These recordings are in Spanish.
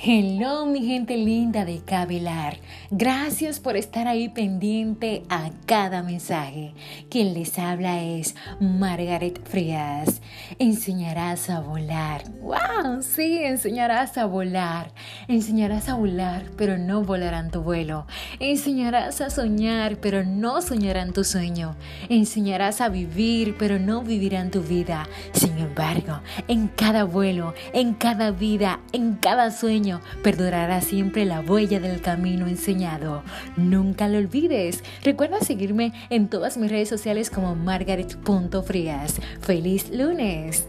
Hello mi gente linda de Cabelar. Gracias por estar ahí pendiente a cada mensaje. Quien les habla es Margaret Frías. Enseñarás a volar. ¡Wow! Sí, enseñarás a volar. Enseñarás a volar, pero no volarán tu vuelo. Enseñarás a soñar, pero no soñarán tu sueño. Enseñarás a vivir, pero no vivirán tu vida. Sin embargo, en cada vuelo, en cada vida, en cada sueño, perdurará siempre la huella del camino enseñado. Nunca lo olvides. Recuerda seguirme en todas mis redes sociales como margaret.frías. ¡Feliz lunes!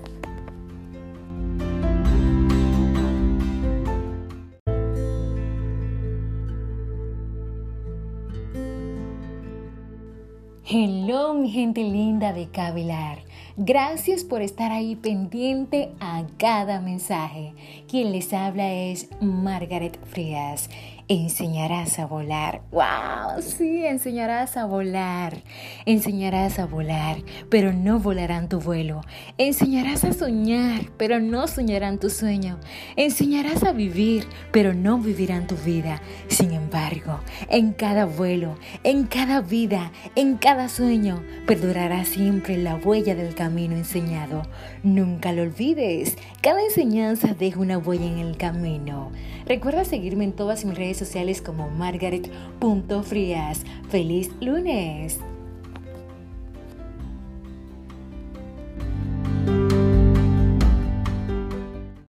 Hello mi gente linda de Cavilar. Gracias por estar ahí pendiente a cada mensaje. Quien les habla es Margaret Frías enseñarás a volar. ¡Wow! Sí, enseñarás a volar. Enseñarás a volar, pero no volarán tu vuelo. Enseñarás a soñar, pero no soñarán tu sueño. Enseñarás a vivir, pero no vivirán tu vida. Sin embargo, en cada vuelo, en cada vida, en sueño, perdurará siempre la huella del camino enseñado. Nunca lo olvides. Cada enseñanza deja una huella en el camino. Recuerda seguirme en todas mis redes sociales como margaret.frias. ¡Feliz lunes!